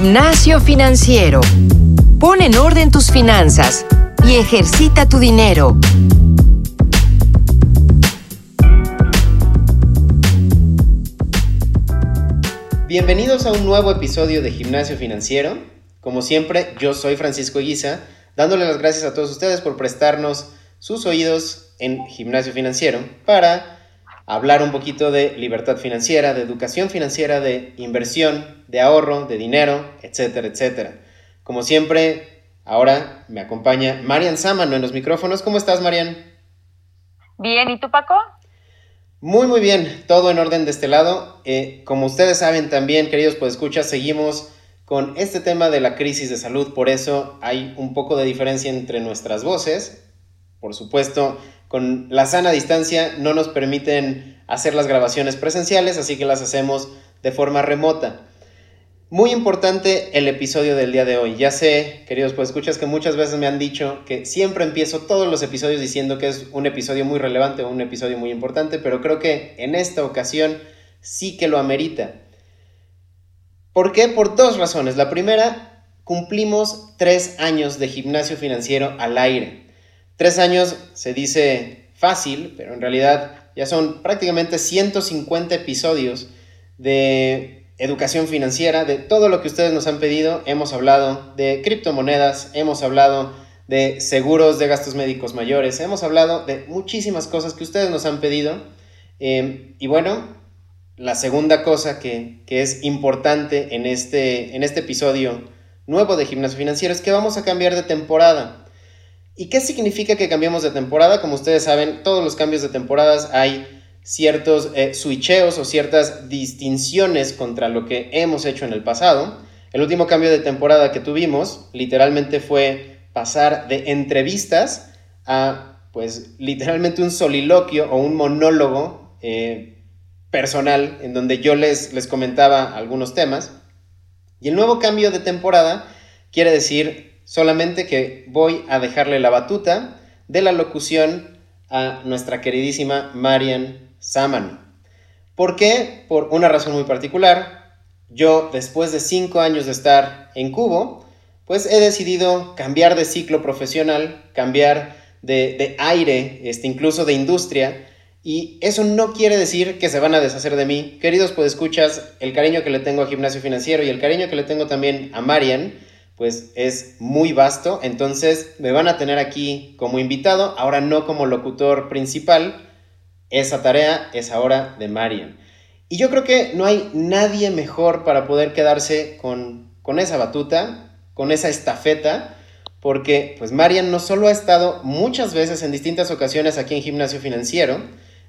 Gimnasio Financiero. Pon en orden tus finanzas y ejercita tu dinero. Bienvenidos a un nuevo episodio de Gimnasio Financiero. Como siempre, yo soy Francisco Guisa, dándole las gracias a todos ustedes por prestarnos sus oídos en Gimnasio Financiero para hablar un poquito de libertad financiera, de educación financiera, de inversión, de ahorro, de dinero, etcétera, etcétera. Como siempre, ahora me acompaña Marian Samano en los micrófonos. ¿Cómo estás, Marian? Bien, ¿y tú, Paco? Muy, muy bien, todo en orden de este lado. Eh, como ustedes saben también, queridos pues escuchas, seguimos con este tema de la crisis de salud, por eso hay un poco de diferencia entre nuestras voces. Por supuesto, con la sana distancia no nos permiten hacer las grabaciones presenciales, así que las hacemos de forma remota. Muy importante el episodio del día de hoy. Ya sé, queridos pues escuchas que muchas veces me han dicho que siempre empiezo todos los episodios diciendo que es un episodio muy relevante o un episodio muy importante, pero creo que en esta ocasión sí que lo amerita. ¿Por qué? Por dos razones. La primera, cumplimos tres años de gimnasio financiero al aire. Tres años se dice fácil, pero en realidad ya son prácticamente 150 episodios de educación financiera, de todo lo que ustedes nos han pedido. Hemos hablado de criptomonedas, hemos hablado de seguros de gastos médicos mayores, hemos hablado de muchísimas cosas que ustedes nos han pedido. Eh, y bueno, la segunda cosa que, que es importante en este, en este episodio nuevo de Gimnasio Financiero es que vamos a cambiar de temporada. ¿Y qué significa que cambiamos de temporada? Como ustedes saben, todos los cambios de temporadas hay ciertos eh, switcheos o ciertas distinciones contra lo que hemos hecho en el pasado. El último cambio de temporada que tuvimos literalmente fue pasar de entrevistas a pues literalmente un soliloquio o un monólogo eh, personal en donde yo les, les comentaba algunos temas. Y el nuevo cambio de temporada quiere decir solamente que voy a dejarle la batuta de la locución a nuestra queridísima Marian Saman. ¿Por qué? Por una razón muy particular. Yo, después de cinco años de estar en Cubo, pues he decidido cambiar de ciclo profesional, cambiar de, aire, este, incluso de industria, y eso no quiere decir que se van a deshacer de mí. Queridos, pues escuchas el cariño que le tengo a Gimnasio Financiero y el cariño que le tengo también a Marian, pues es muy vasto. Entonces me van a tener aquí como invitado, ahora no como locutor principal. Esa tarea es ahora de Marian. Y yo creo que no hay nadie mejor para poder quedarse con, con esa batuta, con esa estafeta, porque pues Marian no solo ha estado muchas veces en distintas ocasiones aquí en Gimnasio Financiero,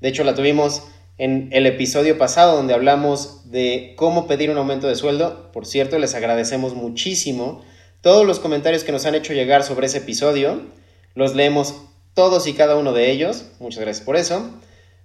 de hecho la tuvimos en el episodio pasado donde hablamos de cómo pedir un aumento de sueldo. Por cierto, les agradecemos muchísimo todos los comentarios que nos han hecho llegar sobre ese episodio. Los leemos todos y cada uno de ellos. Muchas gracias por eso.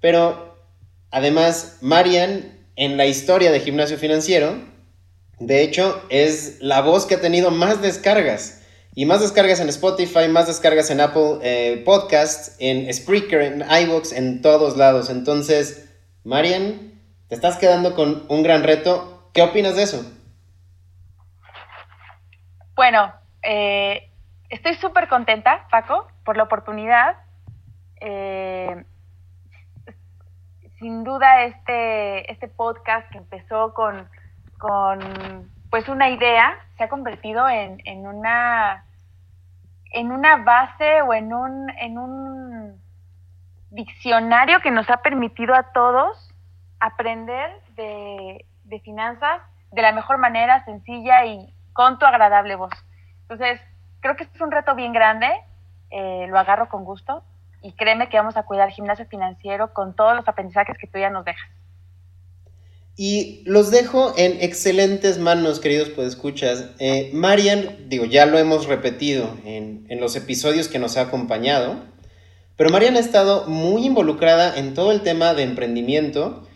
Pero además, Marian, en la historia de Gimnasio Financiero, de hecho, es la voz que ha tenido más descargas. Y más descargas en Spotify, más descargas en Apple eh, Podcasts, en Spreaker, en iVoox, en todos lados. Entonces, Marian, te estás quedando con un gran reto. ¿Qué opinas de eso? Bueno, eh, estoy súper contenta, Paco, por la oportunidad. Eh, sin duda este, este podcast que empezó con, pues una idea se ha convertido en, en, una en una base o en un, en un diccionario que nos ha permitido a todos aprender de, de finanzas de la mejor manera, sencilla y, con tu agradable voz. Entonces, creo que es un reto bien grande, eh, lo agarro con gusto y créeme que vamos a cuidar gimnasio financiero con todos los aprendizajes que tú ya nos dejas. Y los dejo en excelentes manos, queridos pues escuchas. Eh, Marian, digo, ya lo hemos repetido en, en los episodios que nos ha acompañado, pero Marian ha estado muy involucrada en todo el tema de emprendimiento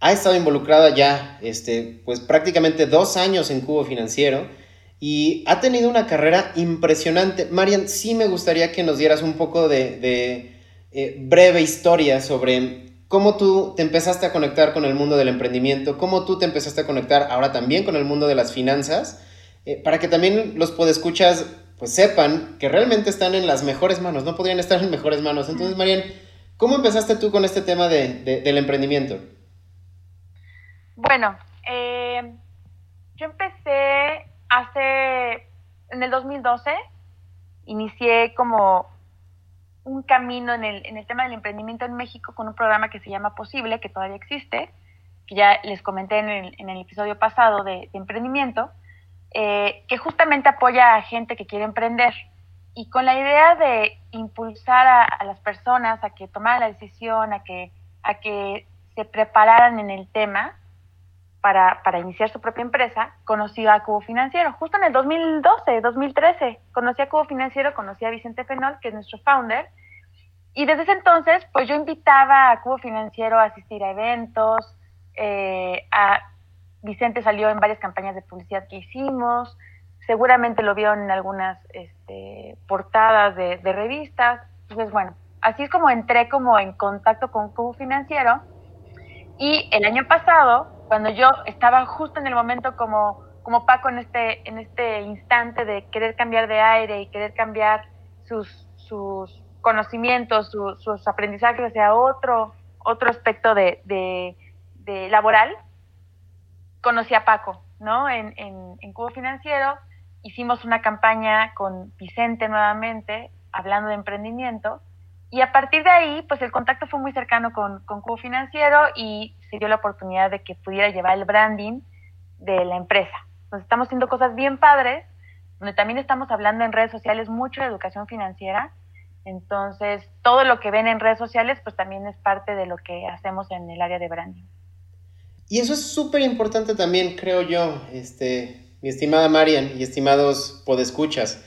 ha estado involucrada ya este, pues prácticamente dos años en Cubo Financiero y ha tenido una carrera impresionante. Marian, sí me gustaría que nos dieras un poco de, eh, breve historia sobre cómo tú te empezaste a conectar con el mundo del emprendimiento, cómo tú te empezaste a conectar ahora también con el mundo de las finanzas eh, para que también los podescuchas pues sepan que realmente están en las mejores manos, no podrían estar en mejores manos. Entonces, Marian, ¿cómo empezaste tú con este tema del emprendimiento? Bueno, eh, yo empecé hace, en el 2012, inicié como un camino en el, en el tema del emprendimiento en México con un programa que se llama Posible, que todavía existe, que ya les comenté en el, en el episodio pasado de, emprendimiento, eh, que justamente apoya a gente que quiere emprender. Y con la idea de impulsar a, las personas a que tomaran la decisión, a que, a que se prepararan en el tema para, para iniciar su propia empresa, conocí a Cubo Financiero. Justo en el 2012, 2013, conocí a Cubo Financiero, conocí a Vicente Fenol, que es nuestro founder, y desde ese entonces, pues yo invitaba a Cubo Financiero a asistir a eventos, eh, a Vicente salió en varias campañas de publicidad que hicimos, seguramente lo vio en algunas este, portadas de, revistas. Entonces, bueno, así es como entré como en contacto con Cubo Financiero. Y el año pasado, cuando yo estaba justo en el momento como, como Paco en este, en este instante de querer cambiar de aire y querer cambiar sus, sus conocimientos, sus aprendizajes hacia otro, otro aspecto de, de laboral, conocí a Paco, ¿no? En, en, Cubo Financiero hicimos una campaña con Vicente nuevamente, hablando de emprendimiento, y a partir de ahí, pues el contacto fue muy cercano con, con Cubo Financiero y se dio la oportunidad de que pudiera llevar el branding de la empresa. Entonces estamos haciendo cosas bien padres, donde también estamos hablando en redes sociales mucho de educación financiera. Entonces, todo lo que ven en redes sociales, pues también es parte de lo que hacemos en el área de branding. Y eso es súper importante también, creo yo, este, mi estimada Marian y estimados podescuchas.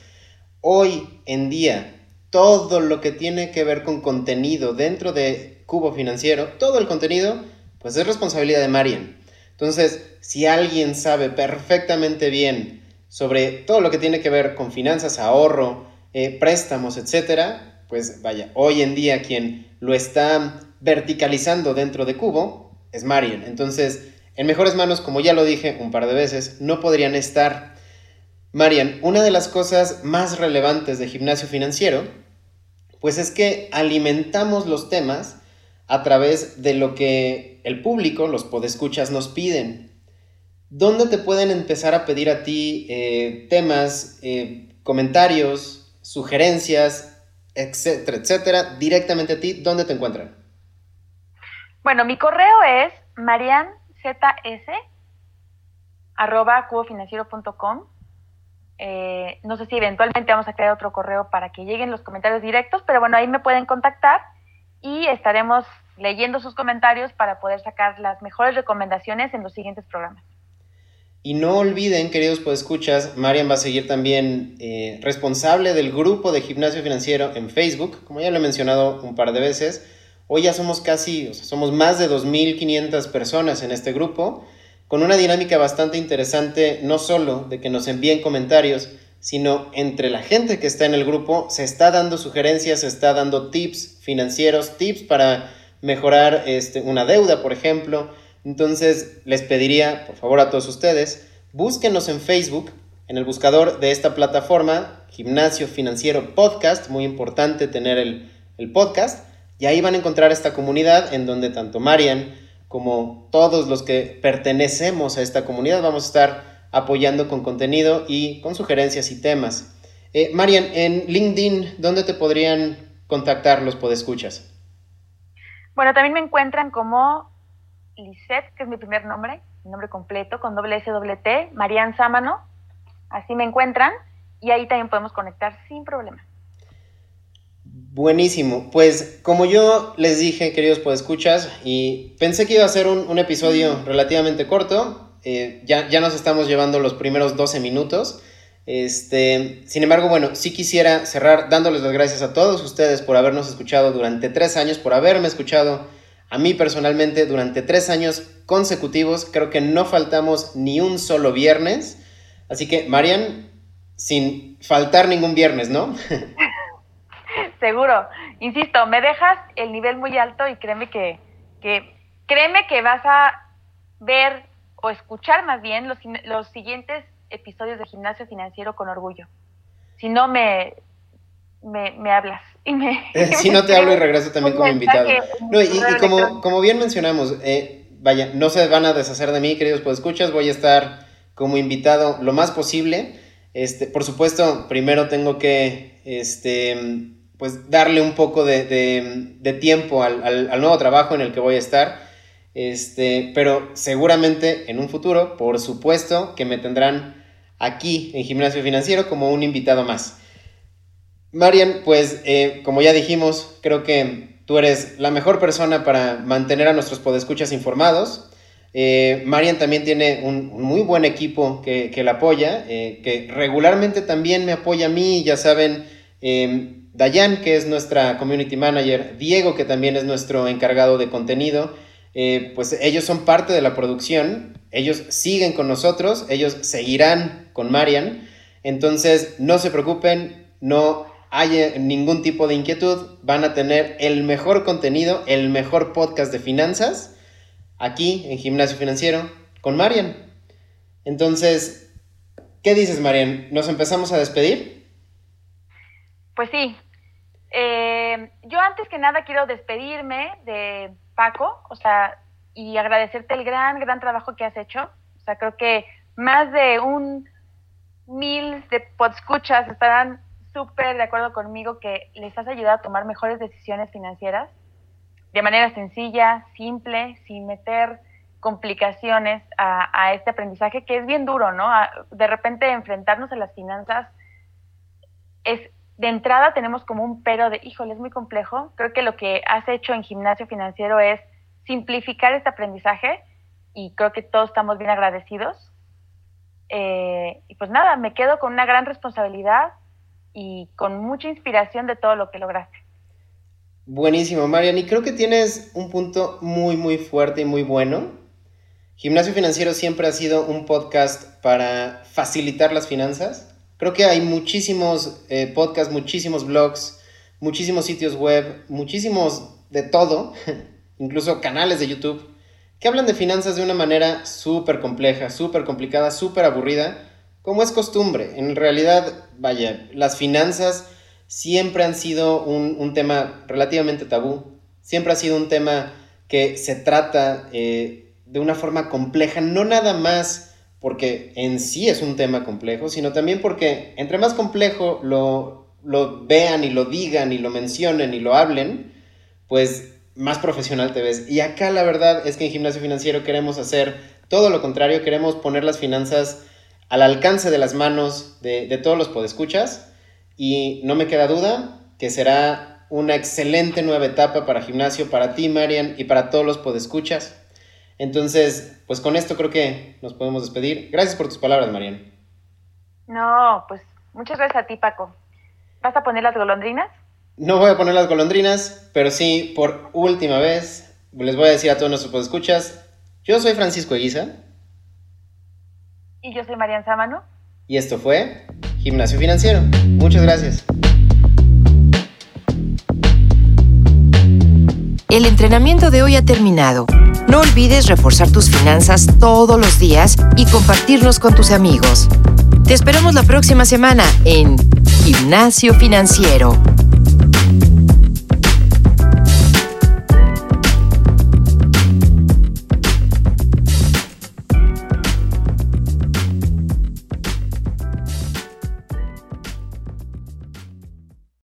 Hoy en día, todo lo que tiene que ver con contenido dentro de Cubo Financiero, todo el contenido, pues es responsabilidad de Marian. Entonces, si alguien sabe perfectamente bien sobre todo lo que tiene que ver con finanzas, ahorro, eh, préstamos, etcétera, pues vaya, hoy en día quien lo está verticalizando dentro de Cubo es Marian. Entonces, en mejores manos, como ya lo dije un par de veces, no podrían estar. Marian, una de las cosas más relevantes de gimnasio financiero, pues es que alimentamos los temas a través de lo que el público, los podescuchas, nos piden. ¿Dónde te pueden empezar a pedir a ti eh, temas, eh, comentarios, sugerencias, etcétera, etcétera, directamente a ti? ¿Dónde te encuentran? Bueno, mi correo es marianzs. Eh, no sé si eventualmente vamos a crear otro correo para que lleguen los comentarios directos, pero bueno, ahí me pueden contactar y estaremos leyendo sus comentarios para poder sacar las mejores recomendaciones en los siguientes programas. Y no olviden, queridos podescuchas, Marian va a seguir también eh, responsable del grupo de gimnasio financiero en Facebook, como ya lo he mencionado un par de veces. Hoy ya somos casi, o sea, somos más de 2.500 personas en este grupo, con una dinámica bastante interesante, no solo de que nos envíen comentarios, sino entre la gente que está en el grupo se está dando sugerencias, se está dando tips financieros, tips para mejorar este, una deuda, por ejemplo. Entonces les pediría, por favor, a todos ustedes, búsquenos en Facebook, en el buscador de esta plataforma, Gimnasio Financiero Podcast, muy importante tener el, el podcast y ahí van a encontrar esta comunidad en donde tanto Marian como todos los que pertenecemos a esta comunidad vamos a estar apoyando con contenido y con sugerencias y temas. Eh, Marian, en LinkedIn, ¿dónde te podrían contactar los podescuchas? Bueno, también me encuentran como Lisette, que es mi primer nombre, mi nombre completo, con doble S, doble T, Marian Sámano. Así me encuentran y ahí también podemos conectar sin problema. Buenísimo. Pues como yo les dije, queridos podescuchas, y pensé que iba a ser un, episodio relativamente corto, eh, ya, ya nos estamos llevando los primeros 12 minutos. Este, sin embargo, bueno, sí quisiera cerrar dándoles las gracias a todos ustedes por habernos escuchado durante tres años, por haberme escuchado a mí personalmente durante tres años consecutivos. Creo que no faltamos ni un solo viernes. Así que, Marian, sin faltar ningún viernes, ¿no? Seguro. Insisto, me dejas el nivel muy alto y créeme que, créeme que vas a ver o escuchar más bien los, los siguientes episodios de Gimnasio Financiero con orgullo. Si no, me, me, hablas. Y me, si no te hablo y regreso también como invitado. No, y, como, como bien mencionamos, eh, vaya, no se van a deshacer de mí, queridos pues escuchas, voy a estar como invitado lo más posible. Este, por supuesto, primero tengo que este, pues darle un poco de, tiempo al, nuevo trabajo en el que voy a estar. Este, pero seguramente en un futuro, por supuesto, que me tendrán aquí en Gimnasio Financiero como un invitado más. Marian, pues eh, como ya dijimos, creo que tú eres la mejor persona para mantener a nuestros podescuchas informados. Eh, Marian también tiene un, muy buen equipo que, que la apoya, eh, que regularmente también me apoya a mí, ya saben, eh, Dayan, que es nuestra community manager, Diego, que también es nuestro encargado de contenido, eh, pues ellos son parte de la producción, ellos siguen con nosotros, ellos seguirán con Marian, entonces no se preocupen, no hay ningún tipo de inquietud, van a tener el mejor contenido, el mejor podcast de finanzas aquí en Gimnasio Financiero con Marian. Entonces, ¿qué dices, Marian? ¿Nos empezamos a despedir? Pues sí. Eh, yo antes que nada quiero despedirme de Paco, o sea, y agradecerte el gran, gran trabajo que has hecho. O sea, creo que más de un mil de podscuchas estarán súper de acuerdo conmigo que les has ayudado a tomar mejores decisiones financieras de manera sencilla, simple, sin meter complicaciones a, este aprendizaje que es bien duro, ¿no? de repente enfrentarnos a las finanzas es, de entrada tenemos como un pero de, híjole, es muy complejo. Creo que lo que has hecho en gimnasio financiero es simplificar este aprendizaje y creo que todos estamos bien agradecidos. Eh, y pues nada, me quedo con una gran responsabilidad y con mucha inspiración de todo lo que lograste. Buenísimo, Marian. Y creo que tienes un punto muy, muy fuerte y muy bueno. Gimnasio Financiero siempre ha sido un podcast para facilitar las finanzas. Creo que hay muchísimos eh, podcasts, muchísimos blogs, muchísimos sitios web, muchísimos de todo, incluso canales de YouTube, que hablan de finanzas de una manera súper compleja, súper complicada, súper aburrida, como es costumbre. En realidad, vaya, las finanzas siempre han sido un, tema relativamente tabú, siempre ha sido un tema que se trata eh, de una forma compleja, no nada más porque en sí es un tema complejo, sino también porque entre más complejo lo, lo vean y lo digan y lo mencionen y lo hablen, pues más profesional te ves. Y acá la verdad es que en Gimnasio Financiero queremos hacer todo lo contrario, queremos poner las finanzas al alcance de las manos de, de todos los podescuchas y no me queda duda que será una excelente nueva etapa para gimnasio, para ti, Marian, y para todos los podescuchas. Entonces, pues con esto creo que nos podemos despedir. Gracias por tus palabras, Marian. No, pues muchas gracias a ti, Paco. ¿Vas a poner las golondrinas? No voy a poner las golondrinas, pero sí, por última vez, les voy a decir a todos nuestros podescuchas, yo soy Francisco Eguiza. Y yo soy Marian Sámano. Y esto fue Gimnasio Financiero. Muchas gracias. El entrenamiento de hoy ha terminado. No olvides reforzar tus finanzas todos los días y compartirlos con tus amigos. Te esperamos la próxima semana en Gimnasio Financiero.